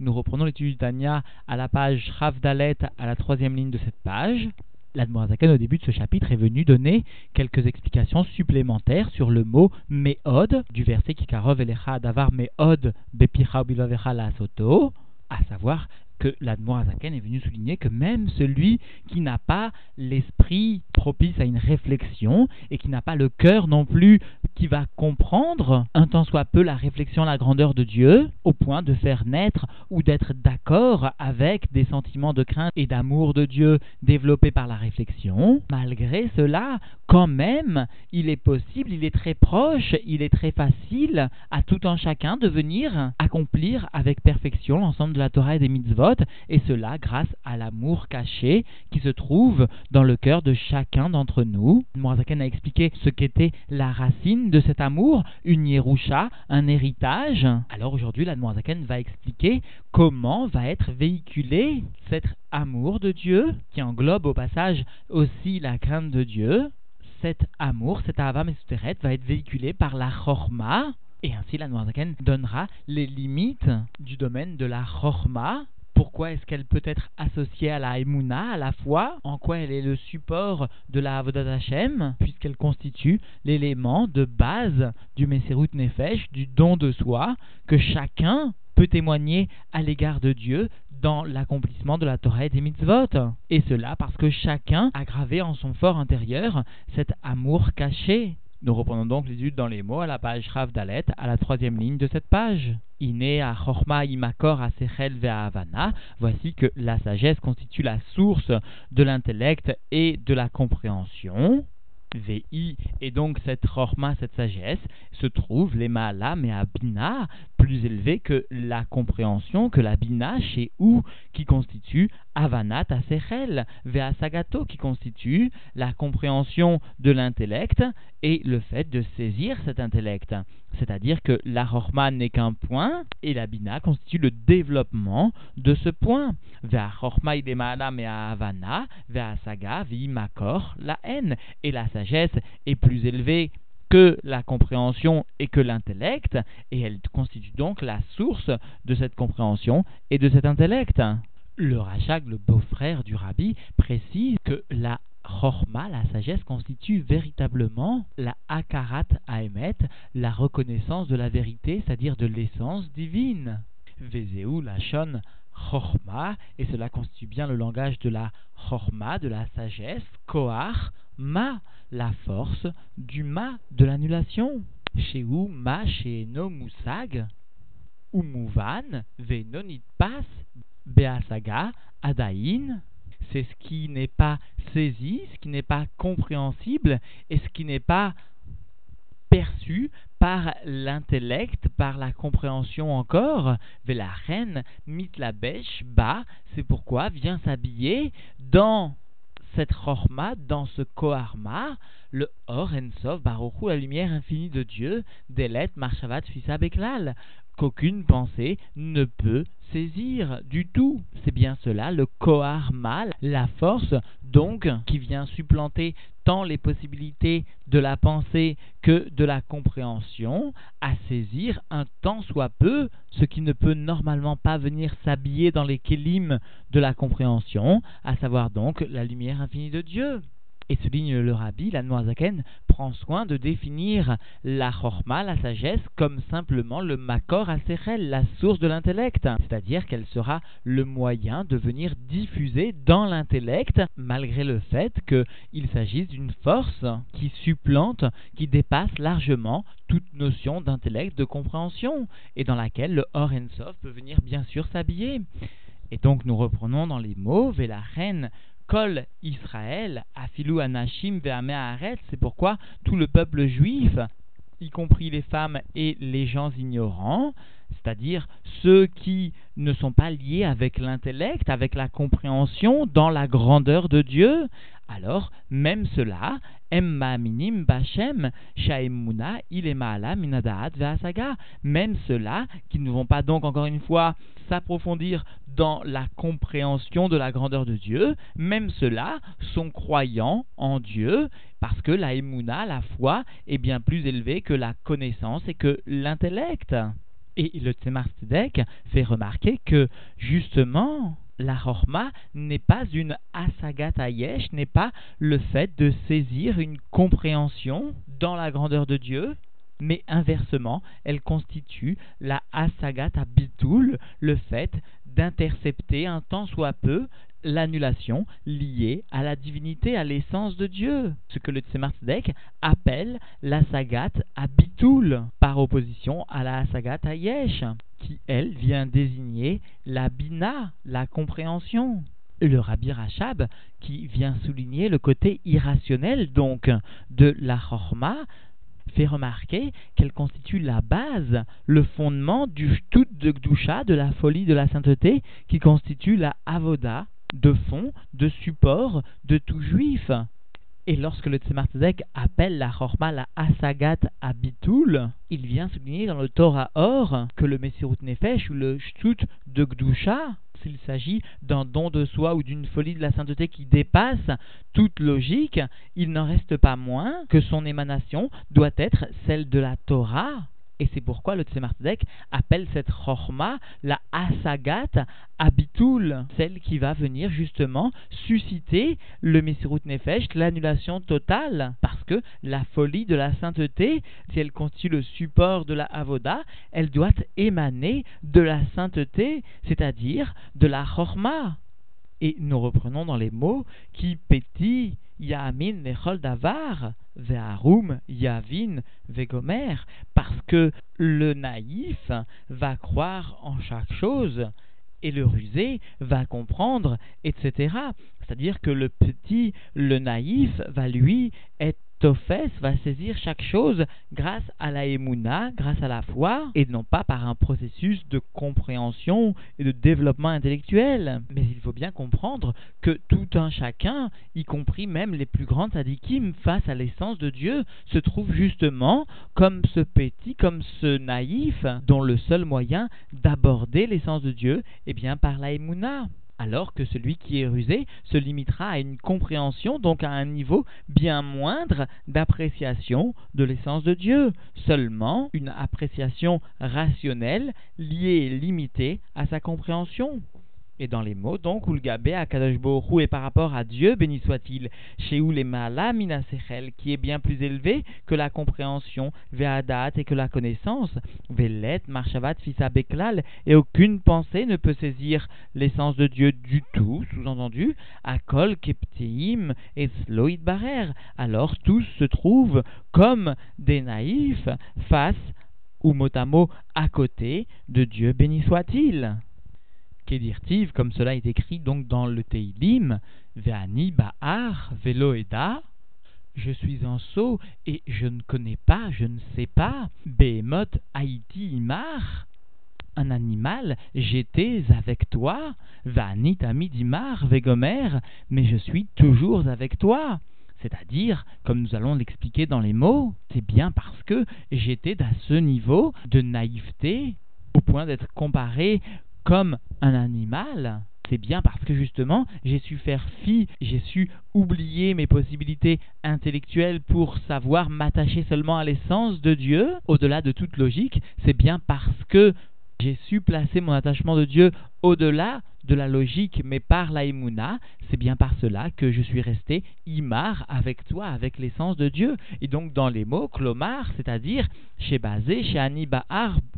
Nous reprenons l'étude du Tanya à la page Dalet, à la troisième ligne de cette page. L'Admorazaken, au début de ce chapitre, est venu donner quelques explications supplémentaires sur le mot Me'od, du verset Kikarov Elecha Davar Me'od Bepicha La Soto, à savoir que l'Admorazaken est venu souligner que même celui qui n'a pas l'esprit propice à une réflexion et qui n'a pas le cœur non plus qui va comprendre un tant soit peu la réflexion, la grandeur de Dieu, au point de faire naître ou d'être d'accord avec des sentiments de crainte et d'amour de Dieu développés par la réflexion, malgré cela, quand même, il est possible, il est très proche, il est très facile à tout un chacun de venir accomplir avec perfection l'ensemble de la Torah et des mitzvot, et cela grâce à l'amour caché qui se trouve dans le cœur de chacun d'entre nous. Morazaken a expliqué ce qu'était la racine de cet amour, une yerusha, un héritage. Alors aujourd'hui, la Morazaken va expliquer comment va être véhiculé cet amour de Dieu, qui englobe au passage aussi la crainte de Dieu. Cet amour, cet avam et va être véhiculé par la chorma, et ainsi la Noirzaken donnera les limites du domaine de la chorma, pourquoi est-ce qu'elle peut être associée à la Emouna, à la foi En quoi elle est le support de la Avodat Puisqu'elle constitue l'élément de base du Messerut Nefesh, du don de soi, que chacun peut témoigner à l'égard de Dieu dans l'accomplissement de la Torah et des mitzvot. Et cela parce que chacun a gravé en son fort intérieur cet amour caché nous reprenons donc l'étude dans les mots à la page Rav Dalet, à la troisième ligne de cette page. Iné a Chorma imakor a Sechel. Voici que la sagesse constitue la source de l'intellect et de la compréhension. VI, et donc cette Chorma, cette sagesse, se trouve les Maala, mais à Bina, plus élevé que la compréhension, que la Bina, chez ou qui constitue Avanat Asechel, Vea Sagato, qui constitue la compréhension de l'intellect et le fait de saisir cet intellect. C'est-à-dire que la Chorma n'est qu'un point et la Bina constitue le développement de ce point. Vea idemala mea Havana, Vea Saga, Makor, la haine. Et la sagesse est plus élevée que la compréhension et que l'intellect, et elle constitue donc la source de cette compréhension et de cet intellect. Le Rachag, le beau-frère du rabbi, précise que la Chorma, la sagesse, constitue véritablement la Akarat Aemet, la reconnaissance de la vérité, c'est-à-dire de l'essence divine. Vezeu, la Shon, Chorma, et cela constitue bien le langage de la Chorma, de la sagesse, Koar, Ma, la force du Ma de l'annulation. Chez Ma, chez No Umuvan, Venonit Pas, Beasaga, Adain, c'est ce qui n'est pas saisi, ce qui n'est pas compréhensible et ce qui n'est pas perçu par l'intellect, par la compréhension encore. la reine, mit la bêche, bas, c'est pourquoi vient s'habiller dans cette chorma, dans ce koharma, le or ensov la lumière infinie de Dieu, delet marchavat fisa beklal, qu'aucune pensée ne peut saisir du tout. C'est bien cela, le kohar mal, la force donc qui vient supplanter tant les possibilités de la pensée que de la compréhension, à saisir un tant soit peu ce qui ne peut normalement pas venir s'habiller dans les kélim de la compréhension, à savoir donc la lumière infinie de Dieu. Et souligne le rabbi, la Noazaken prend soin de définir la chorma, la sagesse, comme simplement le makor aserel, la source de l'intellect. C'est-à-dire qu'elle sera le moyen de venir diffuser dans l'intellect, malgré le fait qu'il s'agisse d'une force qui supplante, qui dépasse largement toute notion d'intellect, de compréhension, et dans laquelle le Or peut venir bien sûr s'habiller. Et donc nous reprenons dans les mots, la reine Kol Israël, Afilou Anashim Ve'ameharet, c'est pourquoi tout le peuple juif, y compris les femmes et les gens ignorants, c'est-à-dire ceux qui ne sont pas liés avec l'intellect, avec la compréhension dans la grandeur de Dieu, alors même cela, même cela qui ne vont pas donc encore une fois s'approfondir dans la compréhension de la grandeur de Dieu, même ceux-là sont croyants en Dieu, parce que la émouna, la foi, est bien plus élevée que la connaissance et que l'intellect. Et le Tzemar fait remarquer que, justement, la Chorma n'est pas une asagat ayesh, n'est pas le fait de saisir une compréhension dans la grandeur de Dieu, mais inversement, elle constitue la asagat abitul, le fait d'intercepter un tant soit peu l'annulation liée à la divinité, à l'essence de Dieu. Ce que le Tzemar appelle la sagat abitul, par opposition à la qui elle vient désigner la bina, la compréhension. Le Rabbi Rachab, qui vient souligner le côté irrationnel donc de la chorma, fait remarquer qu'elle constitue la base, le fondement du tout de Gdusha, de la folie de la sainteté, qui constitue la avoda, de fond, de support de tout juif. Et lorsque le Tzemar appelle la Chorma la Asagat Abitul, il vient souligner dans le Torah Or que le Messirut Nefesh ou le Shtut de Gdusha, s'il s'agit d'un don de soi ou d'une folie de la sainteté qui dépasse toute logique, il n'en reste pas moins que son émanation doit être celle de la Torah. Et c'est pourquoi le Tzemar appelle cette Chorma la Asagat Abitul, celle qui va venir justement susciter le Mesirut Nefesh, l'annulation totale, parce que la folie de la sainteté, si elle constitue le support de la Avoda, elle doit émaner de la sainteté, c'est-à-dire de la Chorma. Et nous reprenons dans les mots qui pétillent Yamin Nechol Davar, Ve'arum Yavin Vegomer, parce que le naïf va croire en chaque chose et le rusé va comprendre, etc. C'est-à-dire que le petit, le naïf, va lui être Tophes va saisir chaque chose grâce à la émouna, grâce à la foi, et non pas par un processus de compréhension et de développement intellectuel. Mais il faut bien comprendre que tout un chacun, y compris même les plus grands adikim face à l'essence de Dieu, se trouve justement comme ce petit, comme ce naïf, dont le seul moyen d'aborder l'essence de Dieu est bien par la émouna alors que celui qui est rusé se limitera à une compréhension, donc à un niveau bien moindre d'appréciation de l'essence de Dieu, seulement une appréciation rationnelle liée et limitée à sa compréhension. Et dans les mots, donc, Ulgabe à Kadosh est par rapport à Dieu, béni soit-il, chez Ulemala Minasechel, qui est bien plus élevé que la compréhension, Ve'adat et que la connaissance, Velet, Marshavat, Fisa Beklal, et aucune pensée ne peut saisir l'essence de Dieu du tout, sous-entendu, Akol, Kepteim et Sloïd Barer. Alors tous se trouvent comme des naïfs face ou mot à mot à côté de Dieu, béni soit-il. Kedirtiv, comme cela est écrit donc dans le Teilim, Ve'ani Ba'ar Veloeda, je suis en saut et je ne connais pas, je ne sais pas, Behemoth Haïti Imar, un animal, j'étais avec toi, Vani Tamidimar Vegomer, mais je suis toujours avec toi. C'est-à-dire, comme nous allons l'expliquer dans les mots, c'est bien parce que j'étais à ce niveau de naïveté au point d'être comparé comme un animal, c'est bien parce que justement j'ai su faire fi, j'ai su oublier mes possibilités intellectuelles pour savoir m'attacher seulement à l'essence de Dieu, au-delà de toute logique, c'est bien parce que j'ai su placer mon attachement de Dieu au-delà de la logique, mais par la c'est bien par cela que je suis resté imar avec toi, avec l'essence de Dieu. Et donc dans les mots, klomar, c'est-à-dire chez Bazé, chez Ani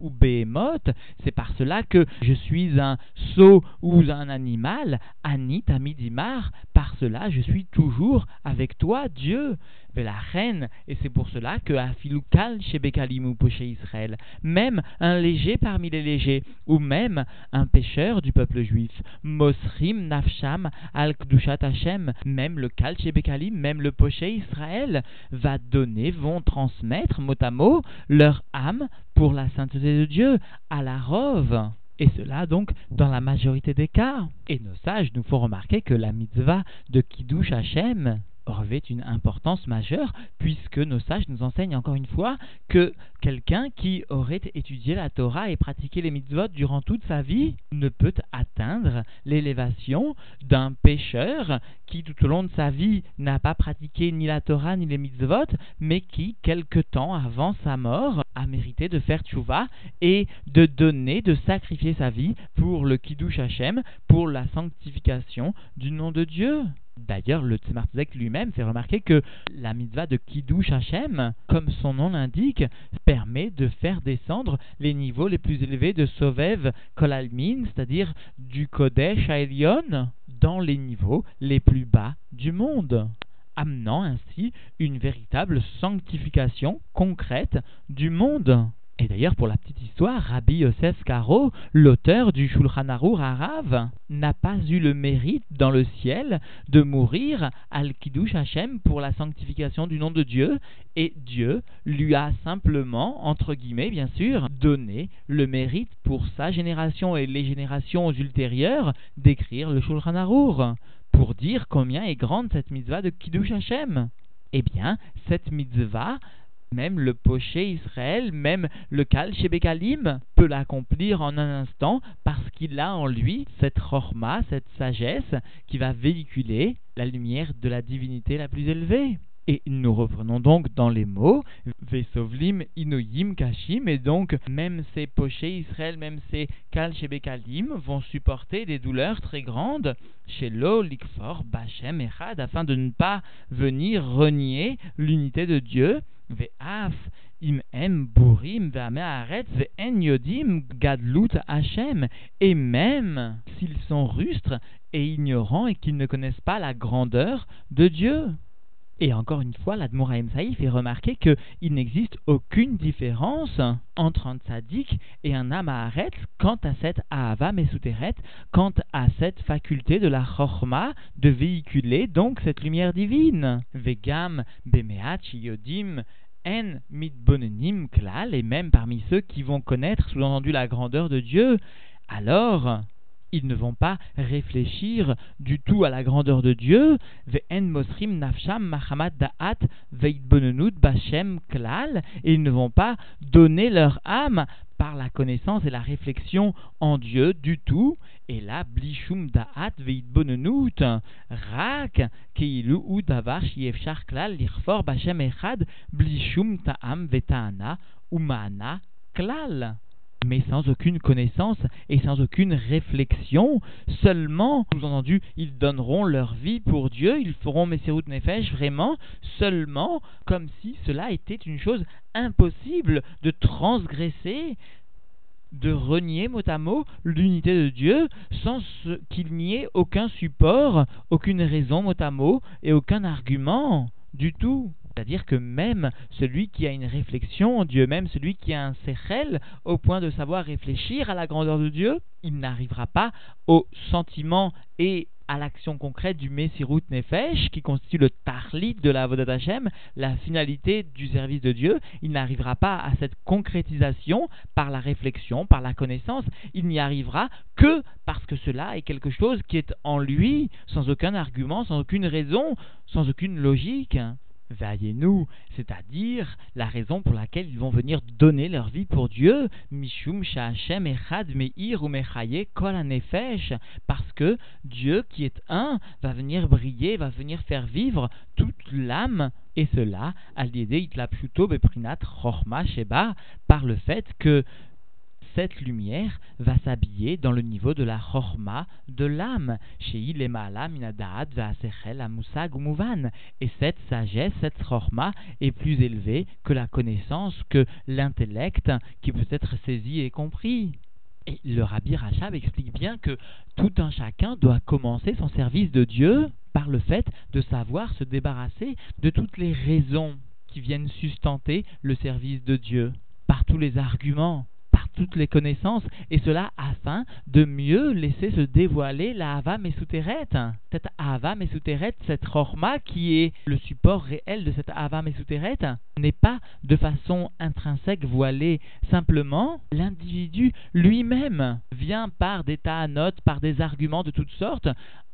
ou Behemoth, c'est par cela que je suis un sot ou un animal, Ani Tamidimar, par cela je suis toujours avec toi, Dieu la reine, et c'est pour cela que Afilukal chez Bekalim ou chez Israël, même un léger parmi les légers, ou même un pécheur du peuple juif, Mosrim Nafsham al Kdushat Hashem, même le Kal chez Bekalim, même le poché Israël, va donner, vont transmettre mot à mot leur âme pour la sainteté de Dieu à la rove. Et cela donc dans la majorité des cas. Et nos sages nous font remarquer que la mitzvah de Kiddush Hashem, revêt une importance majeure puisque nos sages nous enseignent encore une fois que quelqu'un qui aurait étudié la Torah et pratiqué les mitzvot durant toute sa vie ne peut atteindre l'élévation d'un pécheur qui tout au long de sa vie n'a pas pratiqué ni la Torah ni les mitzvot mais qui quelque temps avant sa mort a mérité de faire tchouva et de donner, de sacrifier sa vie pour le kiddush Hashem, pour la sanctification du nom de Dieu. D'ailleurs, le Tzemar lui-même fait remarquer que la mitzvah de Kiddush Hashem, comme son nom l'indique, permet de faire descendre les niveaux les plus élevés de Sovev Kolalmin, c'est-à-dire du Kodesh à dans les niveaux les plus bas du monde amenant ainsi une véritable sanctification concrète du monde. Et d'ailleurs, pour la petite histoire, Rabbi Yosef Karo, l'auteur du Shulchan Aruch Harav, n'a pas eu le mérite dans le ciel de mourir al Kiddush Hashem pour la sanctification du nom de Dieu, et Dieu lui a simplement, entre guillemets bien sûr, donné le mérite pour sa génération et les générations ultérieures d'écrire le Shulchan Aruch pour dire combien est grande cette mitzvah de Kiddush Hashem. Eh bien, cette mitzvah, même le poché Israël, même le Kal Shebekalim peut l'accomplir en un instant parce qu'il a en lui cette chorma, cette sagesse qui va véhiculer la lumière de la divinité la plus élevée. Et nous reprenons donc dans les mots Vesovlim Inoyim Kashim, et donc même ces pochés Israël, même ces Kal Shebekalim vont supporter des douleurs très grandes chez Lo Likfor Bachem Echad afin de ne pas venir renier l'unité de Dieu. Gadlut Hashem. Et même s'ils sont rustres et ignorants et qu'ils ne connaissent pas la grandeur de Dieu. Et encore une fois, l'Admoraïm Saïf fait remarquer qu'il n'existe aucune différence entre un tzaddik et un amaharet quant à cette ahava mesuteret, quant à cette faculté de la chorma de véhiculer donc cette lumière divine. Vegam bemeat yodim en mitbonenim klal, et même parmi ceux qui vont connaître sous-entendu la grandeur de Dieu, alors ils ne vont pas réfléchir du tout à la grandeur de Dieu. Et ils ne vont pas donner leur âme par la connaissance et la réflexion en Dieu du tout. Et là, blishum da'at veidbonenut rak keilu u davar shiefshar klal lirfor bashem echad blishum ta'am veta'ana umana klal mais sans aucune connaissance et sans aucune réflexion. Seulement, sous-entendu, ils donneront leur vie pour Dieu, ils feront Messerut Nefesh vraiment seulement comme si cela était une chose impossible de transgresser de renier mot à mot l'unité de Dieu sans qu'il n'y ait aucun support, aucune raison mot à mot et aucun argument du tout. C'est-à-dire que même celui qui a une réflexion Dieu, même celui qui a un sechel au point de savoir réfléchir à la grandeur de Dieu, il n'arrivera pas au sentiment et à l'action concrète du Messirut Nefesh, qui constitue le tarlit de la Vodat Hashem, la finalité du service de Dieu. Il n'arrivera pas à cette concrétisation par la réflexion, par la connaissance. Il n'y arrivera que parce que cela est quelque chose qui est en lui, sans aucun argument, sans aucune raison, sans aucune logique. Veillez-nous, c'est-à-dire la raison pour laquelle ils vont venir donner leur vie pour Dieu, Mishum Shachem Echad Meir ou Mechaye Kol parce que Dieu qui est un va venir briller, va venir faire vivre toute l'âme, et cela, al Itlapshuto Beprinat Chorma Sheba, par le fait que cette lumière va s'habiller dans le niveau de la chorma de l'âme, chez. Et cette sagesse, cette chorma est plus élevée que la connaissance, que l'intellect qui peut être saisi et compris. Et le Rabbi Rachab explique bien que tout un chacun doit commencer son service de Dieu par le fait de savoir se débarrasser de toutes les raisons qui viennent sustenter le service de Dieu, par tous les arguments toutes les connaissances, et cela afin de mieux laisser se dévoiler la Hava Mesuteret. Cette Hava Mesuteret, cette Chorma qui est le support réel de cette Hava Mesuteret, n'est pas de façon intrinsèque voilée. Simplement, l'individu lui-même vient par des notes, par des arguments de toutes sortes,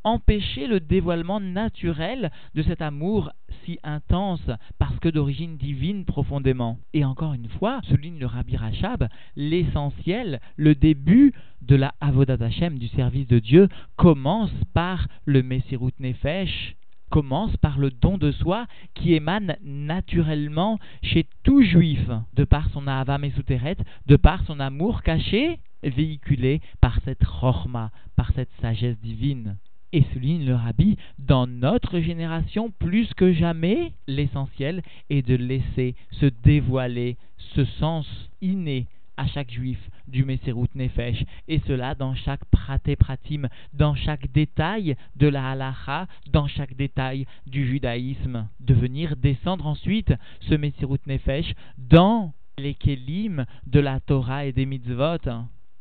empêcher le dévoilement naturel de cet amour si intense parce que d'origine divine profondément. Et encore une fois, souligne le Rabbi Rachab, l'essentiel, le début de la Avodat Hashem, du service de Dieu, commence par le Messirut Nefesh, commence par le don de soi qui émane naturellement chez tout juif, de par son Ahava Mesuteret, de par son amour caché, véhiculé par cette Chorma, par cette sagesse divine. Et souligne le rabbi, dans notre génération, plus que jamais, l'essentiel est de laisser se dévoiler ce sens inné à chaque juif du Messerut Nefesh, et cela dans chaque praté pratim, dans chaque détail de la halacha, dans chaque détail du judaïsme, de venir descendre ensuite ce Messerut Nefesh dans les kelim de la Torah et des mitzvot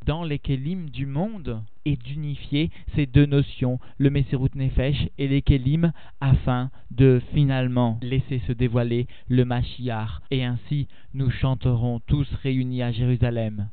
dans les du monde et d'unifier ces deux notions, le Messerut Nefesh et les afin de finalement laisser se dévoiler le Mashiach. Et ainsi, nous chanterons tous réunis à Jérusalem.